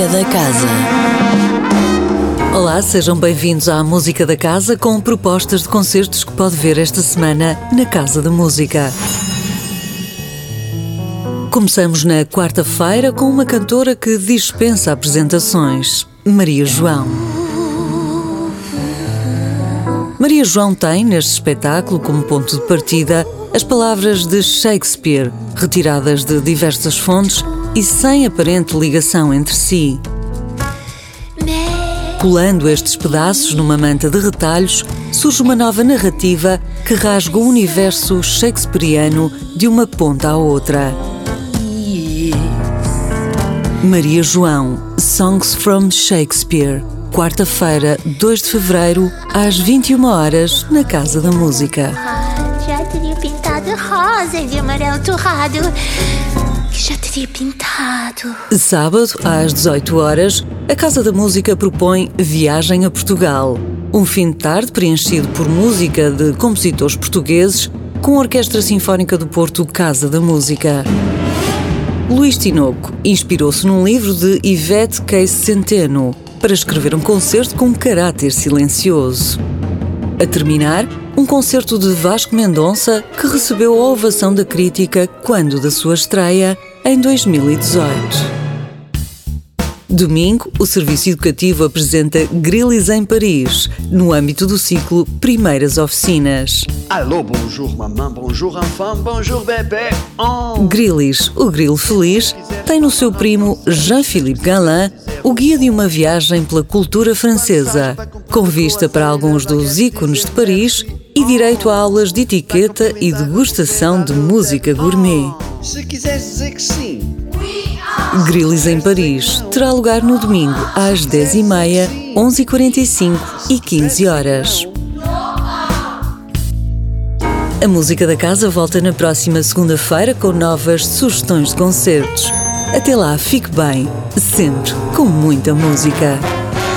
Música da Casa. Olá, sejam bem-vindos à Música da Casa com propostas de concertos que pode ver esta semana na Casa da Música. Começamos na quarta-feira com uma cantora que dispensa apresentações, Maria João. Maria João tem, neste espetáculo, como ponto de partida, as palavras de Shakespeare, retiradas de diversas fontes e sem aparente ligação entre si. Colando estes pedaços numa manta de retalhos, surge uma nova narrativa que rasga o universo shakespeariano de uma ponta à outra. Maria João, Songs from Shakespeare. Quarta-feira, 2 de fevereiro, às 21 horas, na Casa da Música. Já teria pintado rosa de amarelo torrado. Já teria pintado. Sábado, às 18 horas, a Casa da Música propõe Viagem a Portugal. Um fim de tarde preenchido por música de compositores portugueses com a Orquestra Sinfónica do Porto Casa da Música. Luís Tinoco inspirou-se num livro de Ivete Case Centeno para escrever um concerto com caráter silencioso. A terminar, um concerto de Vasco Mendonça que recebeu a ovação da crítica quando da sua estreia em 2018. Domingo, o Serviço Educativo apresenta Grilis em Paris, no âmbito do ciclo Primeiras Oficinas. Allô, bonjour maman, bonjour enfant, bonjour bébé. Oh. Grilis, o Grilo Feliz, tem no seu primo Jean-Philippe Galin o guia de uma viagem pela cultura francesa, com vista para alguns dos ícones de Paris e direito a aulas de etiqueta e degustação de música gourmet. Se quiseres dizer que sim. Grilis em Paris terá lugar no domingo às 10h30, 11h45 e 15 horas. A música da casa volta na próxima segunda-feira com novas sugestões de concertos. Até lá, fique bem, sempre com muita música.